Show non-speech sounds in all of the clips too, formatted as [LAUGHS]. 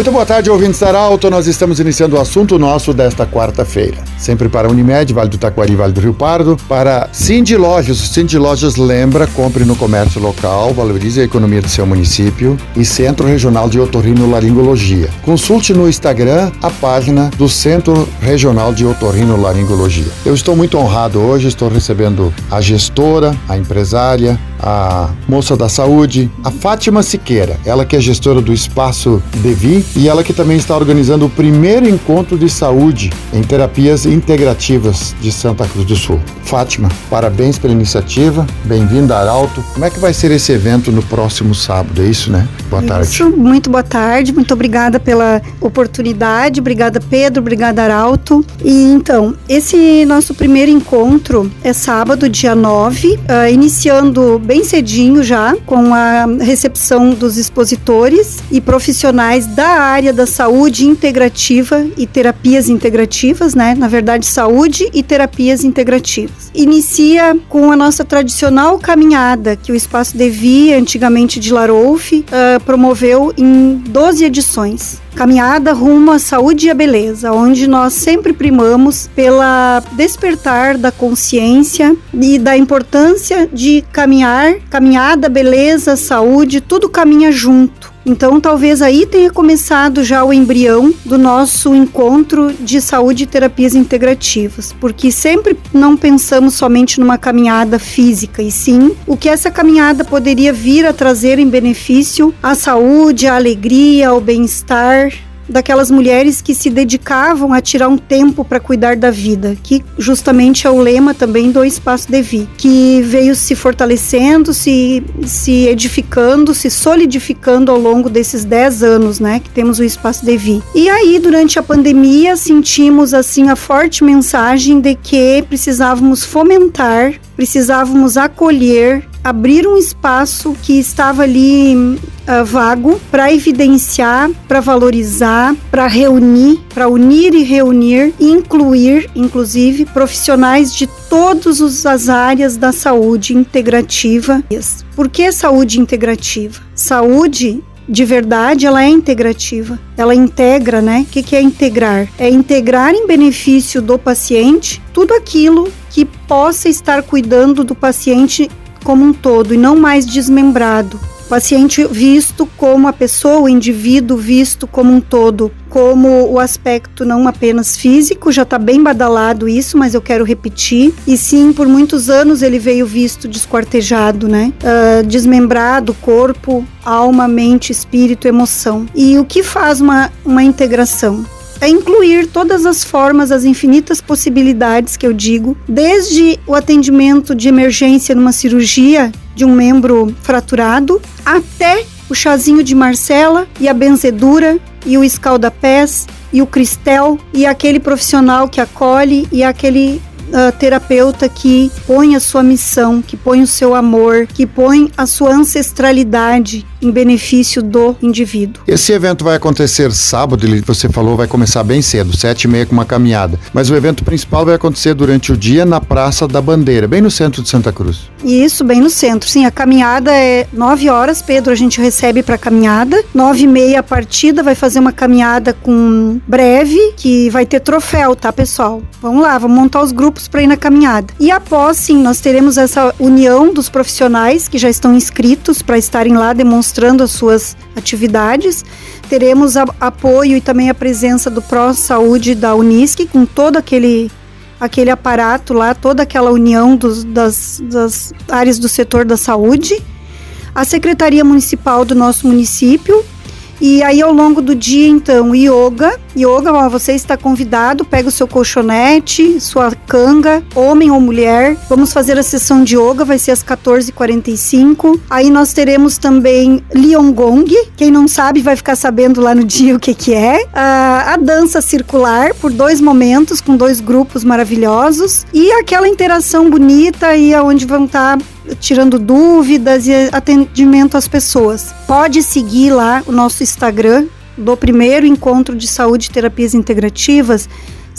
Muito boa tarde, ouvintes da Arauto. Nós estamos iniciando o assunto nosso desta quarta-feira. Sempre para Unimed, Vale do Taquari, Vale do Rio Pardo. Para Cindy Lojas. Cindy Lojas lembra, compre no comércio local, valorize a economia do seu município. E Centro Regional de Otorrino Laringologia. Consulte no Instagram a página do Centro Regional de Otorrino Laringologia. Eu estou muito honrado hoje, estou recebendo a gestora, a empresária, a moça da saúde, a Fátima Siqueira, ela que é gestora do Espaço Devi e ela que também está organizando o primeiro encontro de saúde em terapias integrativas de Santa Cruz do Sul. Fátima, parabéns pela iniciativa, bem-vinda a Arauto. Como é que vai ser esse evento no próximo sábado? É isso, né? Boa tarde. Isso, muito boa tarde, muito obrigada pela oportunidade, obrigada Pedro, obrigada Arauto. E então, esse nosso primeiro encontro é sábado, dia 9, uh, iniciando bem cedinho já, com a recepção dos expositores e profissionais da área da saúde integrativa e terapias integrativas, né? Na verdade, saúde e terapias integrativas. Inicia com a nossa tradicional caminhada que o Espaço Devi, antigamente de Laroufe, uh, promoveu em 12 edições caminhada rumo à saúde e à beleza, onde nós sempre primamos pela despertar da consciência e da importância de caminhar, caminhada, beleza, saúde, tudo caminha junto. Então, talvez aí tenha começado já o embrião do nosso encontro de saúde e terapias integrativas, porque sempre não pensamos somente numa caminhada física, e sim o que essa caminhada poderia vir a trazer em benefício à saúde, à alegria, ao bem-estar, daquelas mulheres que se dedicavam a tirar um tempo para cuidar da vida, que justamente é o lema também do Espaço Devi, que veio se fortalecendo, se, se edificando, se solidificando ao longo desses 10 anos, né, que temos o Espaço Devi. E aí, durante a pandemia, sentimos assim a forte mensagem de que precisávamos fomentar, precisávamos acolher abrir um espaço que estava ali uh, vago para evidenciar, para valorizar, para reunir, para unir e reunir incluir, inclusive, profissionais de todas as áreas da saúde integrativa. Por que saúde integrativa? Saúde de verdade, ela é integrativa. Ela integra, né? O que é integrar? É integrar em benefício do paciente tudo aquilo que possa estar cuidando do paciente como um todo e não mais desmembrado. O paciente visto como a pessoa, o indivíduo visto como um todo, como o aspecto não apenas físico, já está bem badalado isso, mas eu quero repetir. E sim, por muitos anos ele veio visto desquartejado, né? Uh, desmembrado, corpo, alma, mente, espírito, emoção. E o que faz uma, uma integração? É incluir todas as formas, as infinitas possibilidades que eu digo, desde o atendimento de emergência numa cirurgia de um membro fraturado, até o chazinho de Marcela e a benzedura e o escaldapés e o cristel e aquele profissional que acolhe e aquele uh, terapeuta que põe a sua missão, que põe o seu amor, que põe a sua ancestralidade em benefício do indivíduo. Esse evento vai acontecer sábado, você falou, vai começar bem cedo, sete e meia com uma caminhada. Mas o evento principal vai acontecer durante o dia na Praça da Bandeira, bem no centro de Santa Cruz. Isso, bem no centro. Sim, a caminhada é nove horas, Pedro, a gente recebe para caminhada. Nove e meia a partida, vai fazer uma caminhada com breve, que vai ter troféu, tá, pessoal? Vamos lá, vamos montar os grupos para ir na caminhada. E após, sim, nós teremos essa união dos profissionais que já estão inscritos para estarem lá demonstrando as suas atividades. Teremos a, apoio e também a presença do Pró Saúde da Unisc, com todo aquele aquele aparato lá, toda aquela união dos, das, das áreas do setor da saúde, a Secretaria Municipal do nosso município e aí, ao longo do dia, então, yoga. Yoga, ó, você está convidado, pega o seu colchonete, sua canga, homem ou mulher. Vamos fazer a sessão de yoga, vai ser às 14h45. Aí nós teremos também Liongong. Quem não sabe vai ficar sabendo lá no dia [LAUGHS] o que, que é. a dança circular, por dois momentos, com dois grupos maravilhosos. E aquela interação bonita aí, onde vão estar tá tirando dúvidas e atendimento às pessoas. Pode seguir lá o nosso Instagram, do primeiro encontro de saúde e terapias integrativas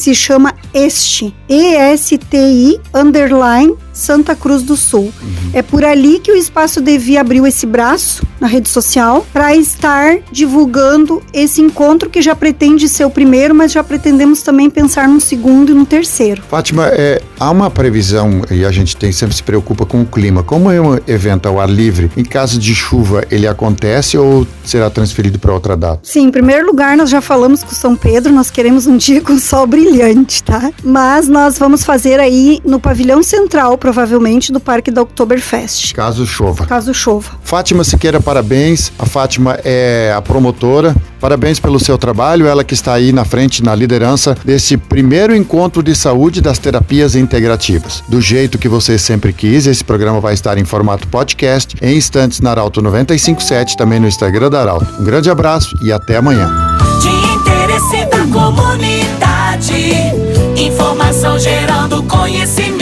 se chama ESTI, E-S-T-I, underline, Santa Cruz do Sul. Uhum. É por ali que o Espaço Devi abriu esse braço na rede social para estar divulgando esse encontro que já pretende ser o primeiro, mas já pretendemos também pensar num segundo e no terceiro. Fátima, é, há uma previsão e a gente tem sempre se preocupa com o clima. Como é um evento ao ar livre, em caso de chuva, ele acontece ou será transferido para outra data? Sim, em primeiro lugar, nós já falamos com São Pedro, nós queremos um [LAUGHS] dia com sol brilhante, tá? Mas nós vamos fazer aí no pavilhão central, provavelmente, do Parque da Oktoberfest. Caso chova. Caso chova. Fátima Siqueira, parabéns. A Fátima é a promotora. Parabéns pelo seu trabalho, ela que está aí na frente, na liderança desse primeiro encontro de saúde das terapias integrativas. Do jeito que você sempre quis, esse programa vai estar em formato podcast, em instantes na Arauto 957, também no Instagram da Arauto. Um grande abraço e até amanhã. De interesse da comunidade, informação gerando conhecimento,